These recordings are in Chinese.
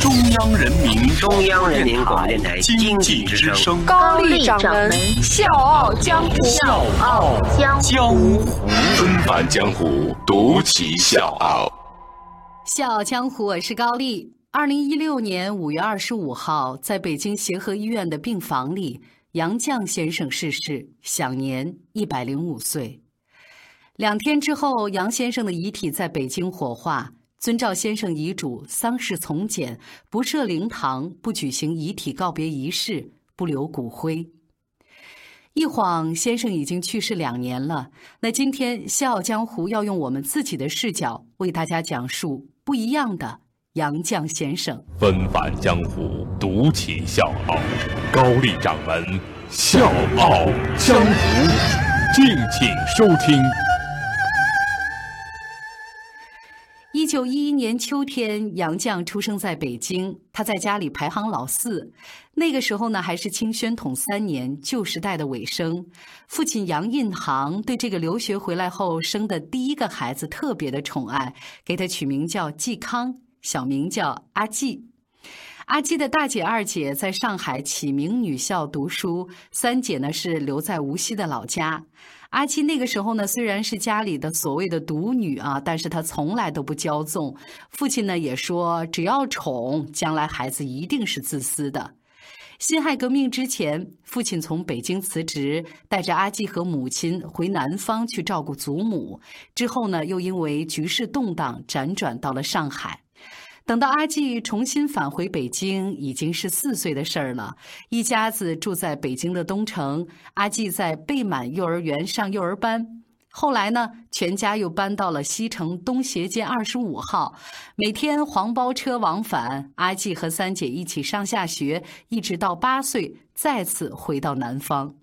中央人民中央人民广播电台经济之声，高丽掌门笑傲江湖，笑傲江湖，纷繁江湖，独骑笑傲。笑傲江湖，我是高丽。二零一六年五月二十五号，在北京协和医院的病房里，杨绛先生逝世，享年一百零五岁。两天之后，杨先生的遗体在北京火化。遵照先生遗嘱，丧事从简，不设灵堂，不举行遗体告别仪式，不留骨灰。一晃，先生已经去世两年了。那今天，笑傲江湖要用我们自己的视角，为大家讲述不一样的杨绛先生。纷繁江湖，独起笑傲，高丽掌门笑傲江湖，敬请收听。九一一年秋天，杨绛出生在北京。他在家里排行老四。那个时候呢，还是清宣统三年，旧时代的尾声。父亲杨印行对这个留学回来后生的第一个孩子特别的宠爱，给他取名叫季康，小名叫阿季。阿基的大姐、二姐在上海启明女校读书，三姐呢是留在无锡的老家。阿七那个时候呢，虽然是家里的所谓的独女啊，但是她从来都不骄纵。父亲呢也说，只要宠，将来孩子一定是自私的。辛亥革命之前，父亲从北京辞职，带着阿基和母亲回南方去照顾祖母。之后呢，又因为局势动荡，辗转到了上海。等到阿季重新返回北京，已经是四岁的事儿了。一家子住在北京的东城，阿季在贝满幼儿园上幼儿班。后来呢，全家又搬到了西城东斜街二十五号，每天黄包车往返。阿季和三姐一起上下学，一直到八岁，再次回到南方。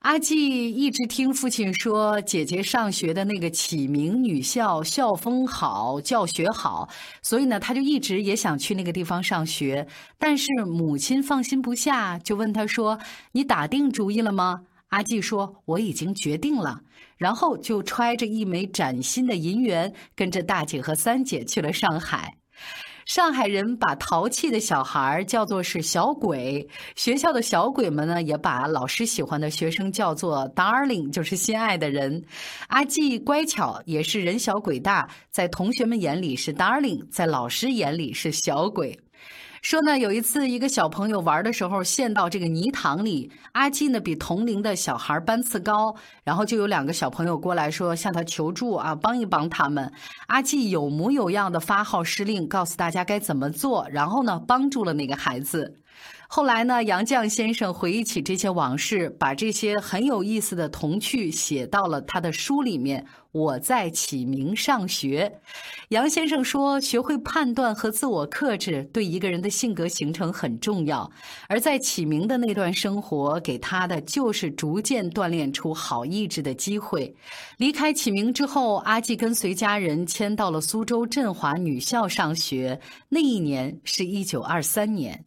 阿季一直听父亲说，姐姐上学的那个启明女校校风好，教学好，所以呢，他就一直也想去那个地方上学。但是母亲放心不下，就问他说：“你打定主意了吗？”阿季说：“我已经决定了。”然后就揣着一枚崭新的银元，跟着大姐和三姐去了上海。上海人把淘气的小孩叫做是小鬼，学校的小鬼们呢，也把老师喜欢的学生叫做 darling，就是心爱的人。阿季乖巧，也是人小鬼大，在同学们眼里是 darling，在老师眼里是小鬼。说呢，有一次一个小朋友玩的时候陷到这个泥塘里，阿季呢比同龄的小孩班次高，然后就有两个小朋友过来说向他求助啊，帮一帮他们。阿季有模有样的发号施令，告诉大家该怎么做，然后呢帮助了那个孩子。后来呢，杨绛先生回忆起这些往事，把这些很有意思的童趣写到了他的书里面。我在启明上学，杨先生说，学会判断和自我克制对一个人的性格形成很重要。而在启明的那段生活，给他的就是逐渐锻炼出好意志的机会。离开启明之后，阿季跟随家人迁到了苏州振华女校上学。那一年是一九二三年。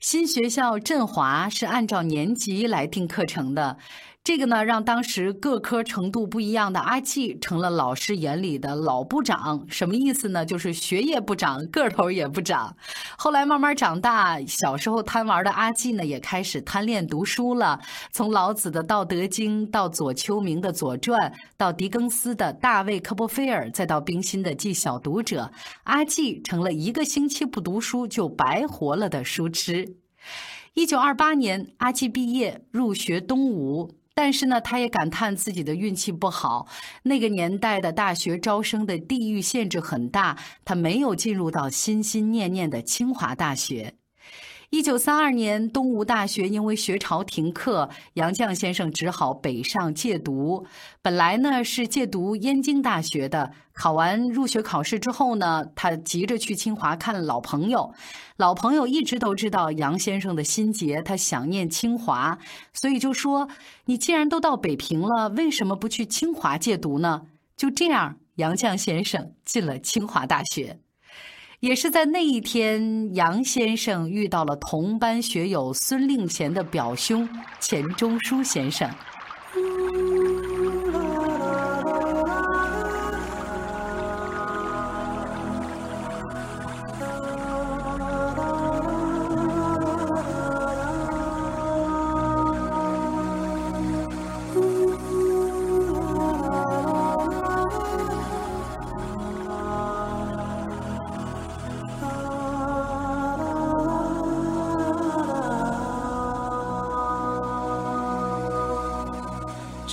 新学校振华是按照年级来定课程的，这个呢让当时各科程度不一样的阿季成了老师眼里的老部长。什么意思呢？就是学业不长，个头也不长。后来慢慢长大，小时候贪玩的阿季呢也开始贪恋读书了。从老子的《道德经》到左丘明的《左传》，到狄更斯的《大卫·科波菲尔》，再到冰心的《记小读者》，阿季成了一个星期不读书就白活了的书痴。一九二八年，阿季毕业入学东吴，但是呢，他也感叹自己的运气不好。那个年代的大学招生的地域限制很大，他没有进入到心心念念的清华大学。一九三二年，东吴大学因为学潮停课，杨绛先生只好北上借读。本来呢是借读燕京大学的，考完入学考试之后呢，他急着去清华看老朋友。老朋友一直都知道杨先生的心结，他想念清华，所以就说：“你既然都到北平了，为什么不去清华借读呢？”就这样，杨绛先生进了清华大学。也是在那一天，杨先生遇到了同班学友孙令贤的表兄钱钟书先生。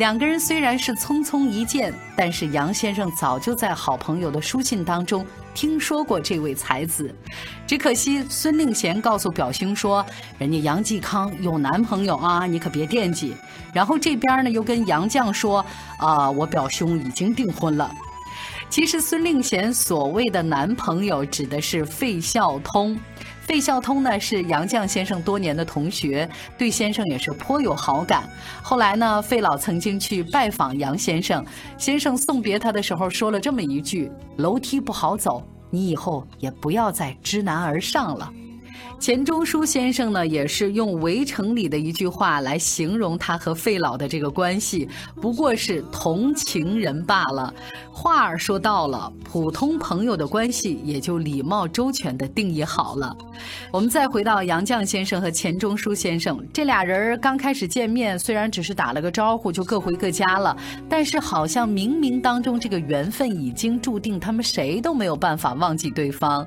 两个人虽然是匆匆一见，但是杨先生早就在好朋友的书信当中听说过这位才子。只可惜孙令贤告诉表兄说：“人家杨继康有男朋友啊，你可别惦记。”然后这边呢又跟杨绛说：“啊，我表兄已经订婚了。”其实孙令贤所谓的男朋友指的是费孝通。费孝通呢是杨绛先生多年的同学，对先生也是颇有好感。后来呢，费老曾经去拜访杨先生，先生送别他的时候说了这么一句：“楼梯不好走，你以后也不要再知难而上了。”钱钟书先生呢，也是用《围城》里的一句话来形容他和费老的这个关系，不过是同情人罢了。话儿说到了，普通朋友的关系也就礼貌周全的定义好了。我们再回到杨绛先生和钱钟书先生这俩人刚开始见面，虽然只是打了个招呼就各回各家了，但是好像冥冥当中这个缘分已经注定，他们谁都没有办法忘记对方。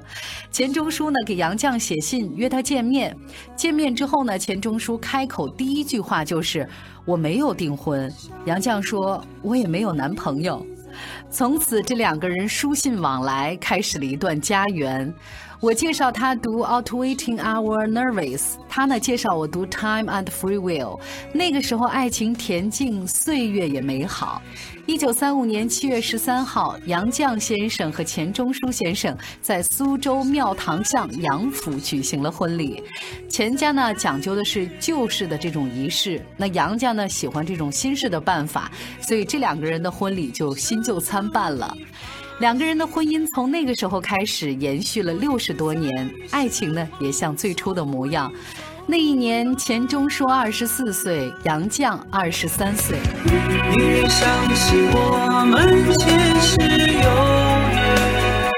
钱钟书呢给杨绛写信。约他见面，见面之后呢，钱钟书开口第一句话就是：“我没有订婚。”杨绛说：“我也没有男朋友。”从此，这两个人书信往来，开始了一段家缘。我介绍他读《Outwitting Our Nervous》，他呢介绍我读《Time and Free Will》。那个时候，爱情恬静，岁月也美好。一九三五年七月十三号，杨绛先生和钱钟书先生在苏州庙堂巷杨府举行了婚礼。钱家呢讲究的是旧式的这种仪式，那杨家呢喜欢这种新式的办法，所以这两个人的婚礼就新旧参半了。两个人的婚姻从那个时候开始延续了六十多年，爱情呢也像最初的模样。那一年，钱钟书二十四岁，杨绛二十三岁。宁愿相信我们前世有缘，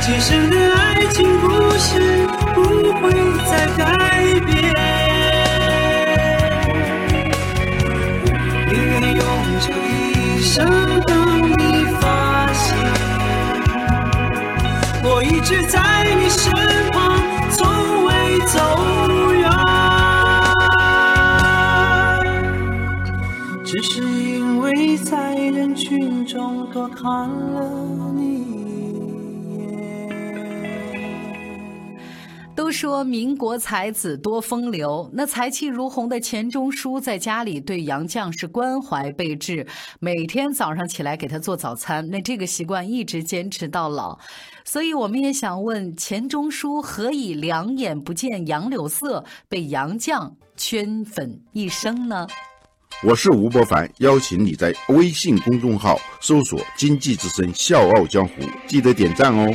今生的爱情故事不会再改变。宁愿用这一生等只在你身旁，从未走远，只是因为在人群中多看了你一眼。说民国才子多风流，那才气如虹的钱钟书在家里对杨绛是关怀备至，每天早上起来给他做早餐，那这个习惯一直坚持到老。所以我们也想问，钱钟书何以两眼不见杨柳色，被杨绛圈粉一生呢？我是吴伯凡，邀请你在微信公众号搜索“经济之声笑傲江湖”，记得点赞哦。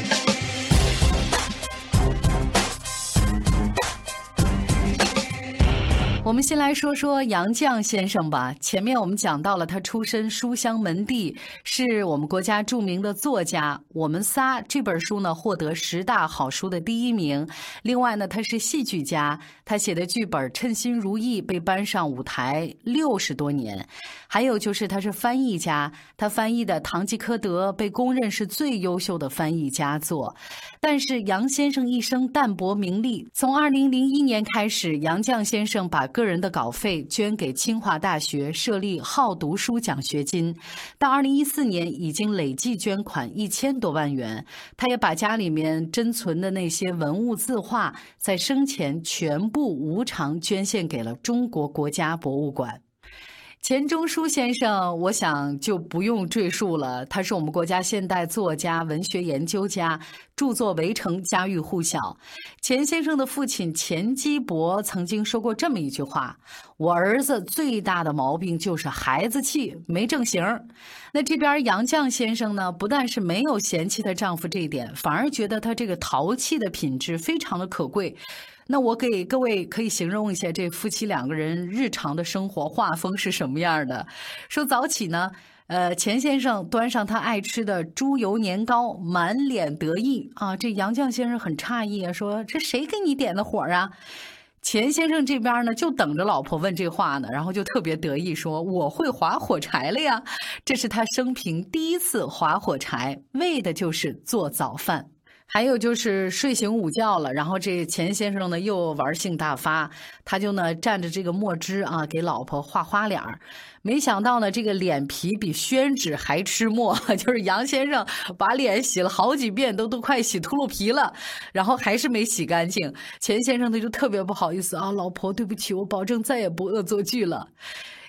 我们先来说说杨绛先生吧。前面我们讲到了他出身书香门第，是我们国家著名的作家。我们仨这本书呢获得十大好书的第一名。另外呢，他是戏剧家，他写的剧本《称心如意》被搬上舞台六十多年。还有就是他是翻译家，他翻译的《堂吉诃德》被公认是最优秀的翻译佳作。但是杨先生一生淡泊名利，从二零零一年开始，杨绛先生把个人的稿费捐给清华大学设立好读书奖学金，到二零一四年已经累计捐款一千多万元。他也把家里面珍存的那些文物字画，在生前全部无偿捐献给了中国国家博物馆。钱钟书先生，我想就不用赘述了。他是我们国家现代作家、文学研究家，著作《围城》家喻户晓。钱先生的父亲钱基博曾经说过这么一句话：“我儿子最大的毛病就是孩子气，没正形。”那这边杨绛先生呢，不但是没有嫌弃她丈夫这一点，反而觉得他这个淘气的品质非常的可贵。那我给各位可以形容一下这夫妻两个人日常的生活画风是什么样的。说早起呢，呃，钱先生端上他爱吃的猪油年糕，满脸得意啊。这杨绛先生很诧异啊，说这谁给你点的火啊？钱先生这边呢，就等着老婆问这话呢，然后就特别得意说：“我会划火柴了呀！”这是他生平第一次划火柴，为的就是做早饭。还有就是睡醒午觉了，然后这钱先生呢又玩性大发，他就呢蘸着这个墨汁啊给老婆画花脸儿。没想到呢这个脸皮比宣纸还吃墨，就是杨先生把脸洗了好几遍，都都快洗秃噜皮了，然后还是没洗干净。钱先生他就特别不好意思啊，老婆对不起，我保证再也不恶作剧了。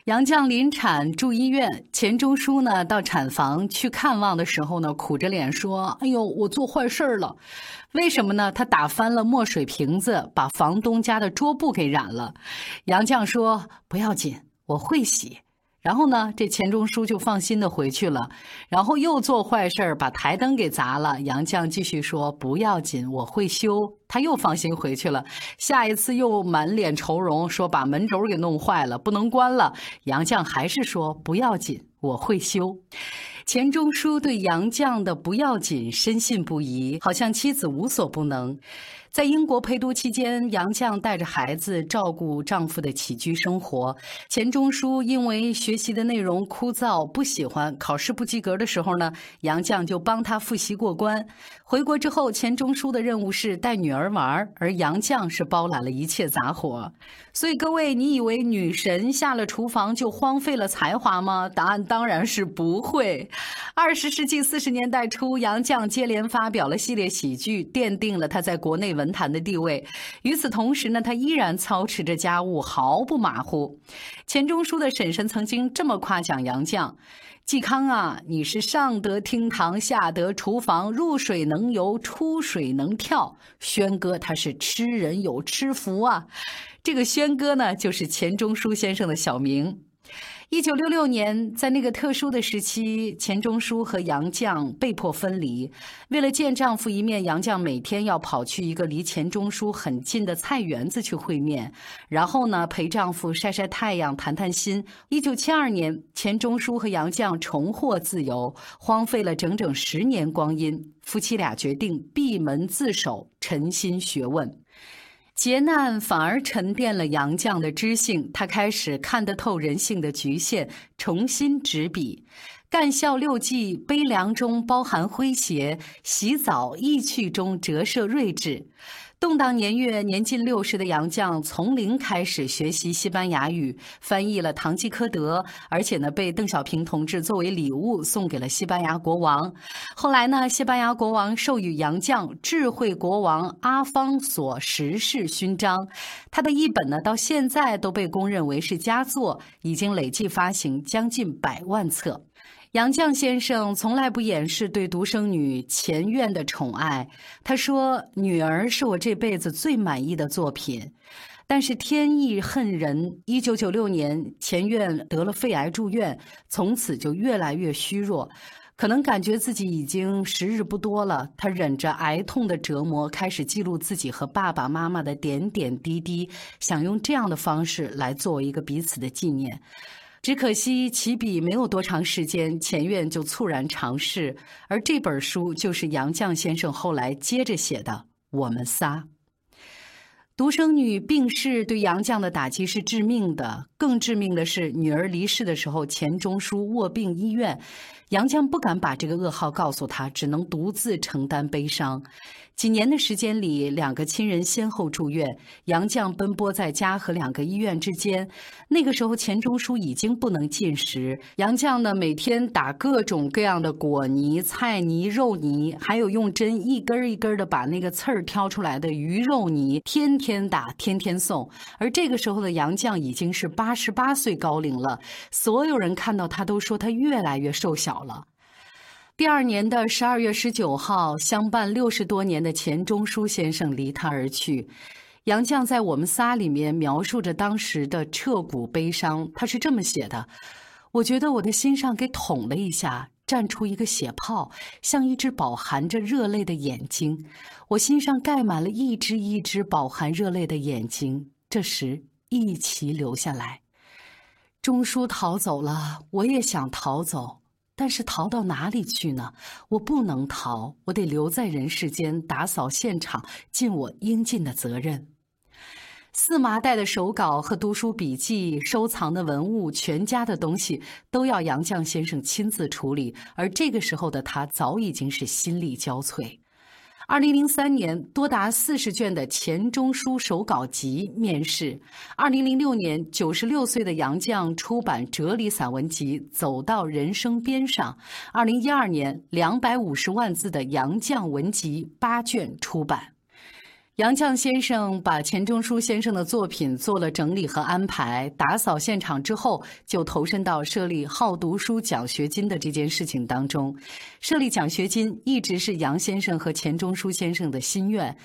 杨绛临产住医院，钱钟书呢到产房去看望的时候呢，苦着脸说：“哎呦，我做坏事了，为什么呢？他打翻了墨水瓶子，把房东家的桌布给染了。”杨绛说：“不要紧，我会洗。”然后呢，这钱钟书就放心的回去了。然后又做坏事，把台灯给砸了。杨绛继续说：“不要紧，我会修。”他又放心回去了。下一次又满脸愁容，说把门轴给弄坏了，不能关了。杨绛还是说：“不要紧，我会修。”钱钟书对杨绛的“不要紧”深信不疑，好像妻子无所不能。在英国陪读期间，杨绛带着孩子照顾丈夫的起居生活。钱钟书因为学习的内容枯燥，不喜欢考试不及格的时候呢，杨绛就帮他复习过关。回国之后，钱钟书的任务是带女儿玩，而杨绛是包揽了一切杂活。所以各位，你以为女神下了厨房就荒废了才华吗？答案当然是不会。二十世纪四十年代初，杨绛接连发表了系列喜剧，奠定了他在国内文坛的地位。与此同时呢，他依然操持着家务，毫不马虎。钱钟书的婶婶曾经这么夸奖杨绛：“嵇康啊，你是上得厅堂，下得厨房，入水能游，出水能跳。轩哥他是吃人有吃福啊。”这个轩哥呢，就是钱钟书先生的小名。一九六六年，在那个特殊的时期，钱钟书和杨绛被迫分离。为了见丈夫一面，杨绛每天要跑去一个离钱钟书很近的菜园子去会面，然后呢陪丈夫晒晒太阳、谈谈心。一九七二年，钱钟书和杨绛重获自由，荒废了整整十年光阴，夫妻俩决定闭门自守，沉心学问。劫难反而沉淀了杨绛的知性，他开始看得透人性的局限，重新执笔。干校六记悲凉中包含诙谐，洗澡意趣中折射睿智。动荡年月，年近六十的杨绛从零开始学习西班牙语，翻译了《堂吉诃德》，而且呢，被邓小平同志作为礼物送给了西班牙国王。后来呢，西班牙国王授予杨绛“智慧国王阿方索十世勋章”，他的译本呢，到现在都被公认为是佳作，已经累计发行将近百万册。杨绛先生从来不掩饰对独生女钱院的宠爱。他说：“女儿是我这辈子最满意的作品。”但是天意恨人，一九九六年，钱院得了肺癌住院，从此就越来越虚弱。可能感觉自己已经时日不多了，他忍着癌痛的折磨，开始记录自己和爸爸妈妈的点点滴滴，想用这样的方式来作为一个彼此的纪念。只可惜起笔没有多长时间，前院就猝然长逝，而这本书就是杨绛先生后来接着写的《我们仨》。独生女病逝对杨绛的打击是致命的，更致命的是女儿离世的时候，钱钟书卧病医院，杨绛不敢把这个噩耗告诉他，只能独自承担悲伤。几年的时间里，两个亲人先后住院，杨绛奔波在家和两个医院之间。那个时候，钱钟书已经不能进食，杨绛呢每天打各种各样的果泥、菜泥、肉泥，还有用针一根一根的把那个刺儿挑出来的鱼肉泥，天天。打天天送，而这个时候的杨绛已经是八十八岁高龄了。所有人看到他都说他越来越瘦小了。第二年的十二月十九号，相伴六十多年的钱钟书先生离他而去。杨绛在《我们仨》里面描述着当时的彻骨悲伤，他是这么写的：“我觉得我的心上给捅了一下。”绽出一个血泡，像一只饱含着热泪的眼睛。我心上盖满了一只一只饱含热泪的眼睛，这时一齐流下来。钟书逃走了，我也想逃走，但是逃到哪里去呢？我不能逃，我得留在人世间，打扫现场，尽我应尽的责任。四麻袋的手稿和读书笔记、收藏的文物、全家的东西，都要杨绛先生亲自处理。而这个时候的他，早已经是心力交瘁。二零零三年，多达四十卷的钱钟书手稿集面世。二零零六年，九十六岁的杨绛出版哲理散文集《走到人生边上》。二零一二年，两百五十万字的杨绛文集八卷出版。杨绛先生把钱钟书先生的作品做了整理和安排，打扫现场之后，就投身到设立好读书奖学金的这件事情当中。设立奖学金一直是杨先生和钱钟书先生的心愿。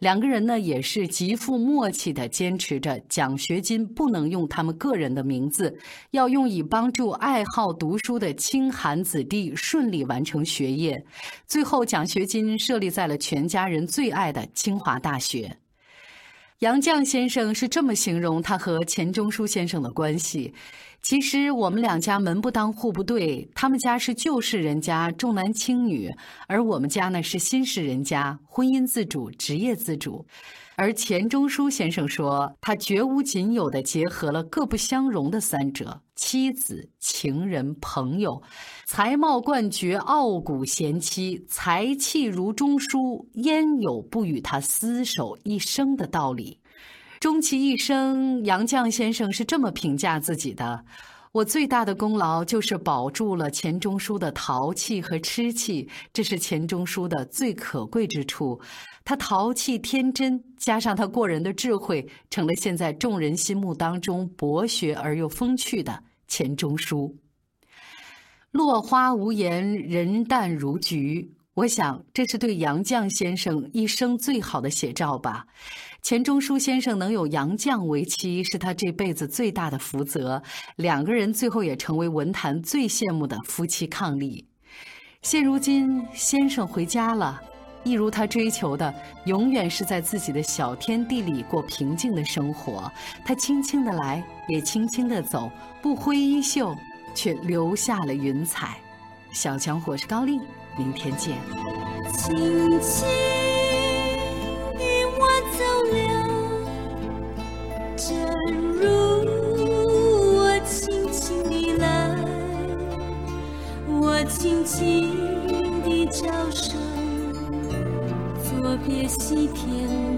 两个人呢，也是极富默契的，坚持着奖学金不能用他们个人的名字，要用以帮助爱好读书的清寒子弟顺利完成学业。最后，奖学金设立在了全家人最爱的清华大学。杨绛先生是这么形容他和钱钟书先生的关系：其实我们两家门不当户不对，他们家是旧式人家，重男轻女，而我们家呢是新式人家，婚姻自主，职业自主。而钱钟书先生说，他绝无仅有的结合了各不相容的三者：妻子、情人、朋友，才貌冠绝，傲骨贤妻，才气如钟书，焉有不与他厮守一生的道理？终其一生，杨绛先生是这么评价自己的。我最大的功劳就是保住了钱钟书的淘气和痴气，这是钱钟书的最可贵之处。他淘气天真，加上他过人的智慧，成了现在众人心目当中博学而又风趣的钱钟书。落花无言，人淡如菊。我想，这是对杨绛先生一生最好的写照吧。钱钟书先生能有杨绛为妻，是他这辈子最大的福泽。两个人最后也成为文坛最羡慕的夫妻伉俪。现如今，先生回家了，一如他追求的，永远是在自己的小天地里过平静的生活。他轻轻的来，也轻轻的走，不挥衣袖，却留下了云彩。小强，我是高丽。明天见。轻轻的我走了，正如我轻轻地来。我轻轻的叫声，作别西天。